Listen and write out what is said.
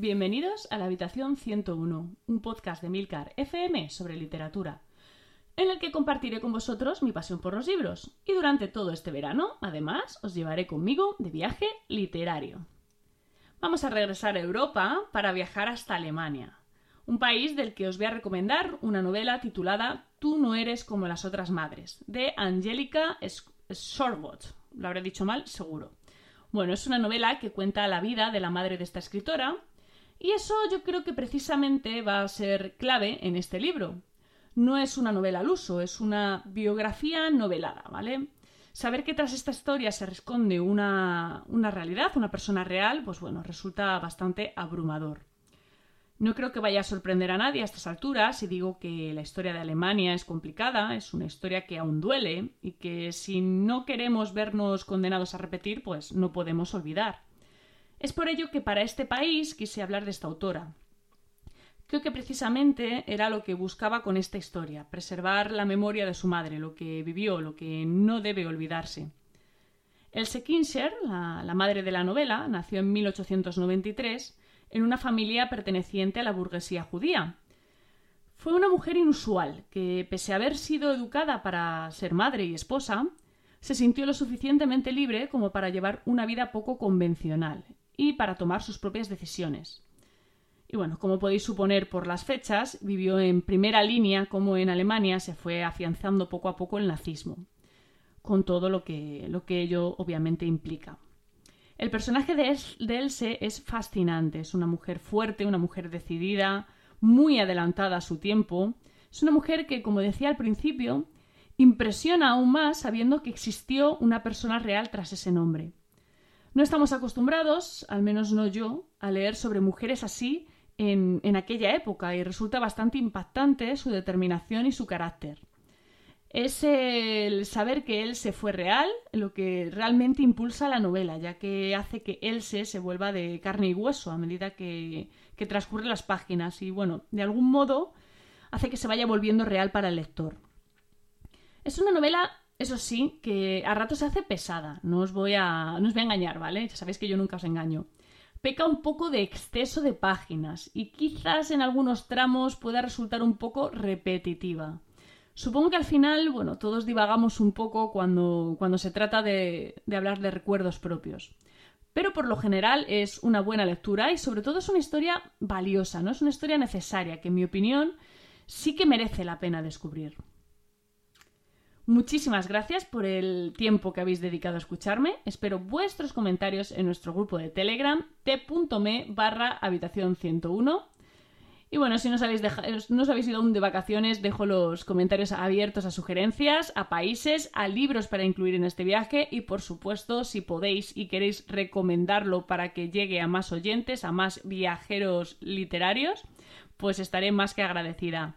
Bienvenidos a la Habitación 101, un podcast de Milcar FM sobre literatura, en el que compartiré con vosotros mi pasión por los libros y durante todo este verano, además, os llevaré conmigo de viaje literario. Vamos a regresar a Europa para viajar hasta Alemania, un país del que os voy a recomendar una novela titulada Tú no eres como las otras madres, de Angelica Schorbot. Lo habré dicho mal, seguro. Bueno, es una novela que cuenta la vida de la madre de esta escritora, y eso yo creo que precisamente va a ser clave en este libro. No es una novela al uso, es una biografía novelada, ¿vale? Saber que tras esta historia se responde una, una realidad, una persona real, pues bueno, resulta bastante abrumador. No creo que vaya a sorprender a nadie a estas alturas si digo que la historia de Alemania es complicada, es una historia que aún duele y que si no queremos vernos condenados a repetir, pues no podemos olvidar. Es por ello que para este país quise hablar de esta autora. Creo que precisamente era lo que buscaba con esta historia, preservar la memoria de su madre, lo que vivió, lo que no debe olvidarse. Else Kinscher, la, la madre de la novela, nació en 1893 en una familia perteneciente a la burguesía judía. Fue una mujer inusual que, pese a haber sido educada para ser madre y esposa, se sintió lo suficientemente libre como para llevar una vida poco convencional y para tomar sus propias decisiones. Y bueno, como podéis suponer por las fechas, vivió en primera línea como en Alemania se fue afianzando poco a poco el nazismo, con todo lo que, lo que ello obviamente implica. El personaje de, Else es fascinante. Es una mujer fuerte, una mujer decidida, muy adelantada a su tiempo. Es una mujer que, como decía al principio, impresiona aún más sabiendo que existió una persona real tras ese nombre. No estamos acostumbrados, al menos no yo, a leer sobre mujeres así en, en aquella época y resulta bastante impactante su determinación y su carácter es el saber que él se fue real, lo que realmente impulsa la novela, ya que hace que Else se vuelva de carne y hueso a medida que, que transcurren las páginas y, bueno, de algún modo hace que se vaya volviendo real para el lector. Es una novela, eso sí, que a rato se hace pesada, no os voy a, no os voy a engañar, ¿vale? Ya sabéis que yo nunca os engaño. Peca un poco de exceso de páginas y quizás en algunos tramos pueda resultar un poco repetitiva. Supongo que al final, bueno, todos divagamos un poco cuando, cuando se trata de, de hablar de recuerdos propios. Pero por lo general es una buena lectura y sobre todo es una historia valiosa, ¿no? Es una historia necesaria que en mi opinión sí que merece la pena descubrir. Muchísimas gracias por el tiempo que habéis dedicado a escucharme. Espero vuestros comentarios en nuestro grupo de Telegram t.me barra habitación 101 y bueno, si no os, habéis no os habéis ido aún de vacaciones, dejo los comentarios abiertos a sugerencias, a países, a libros para incluir en este viaje y por supuesto, si podéis y queréis recomendarlo para que llegue a más oyentes, a más viajeros literarios, pues estaré más que agradecida.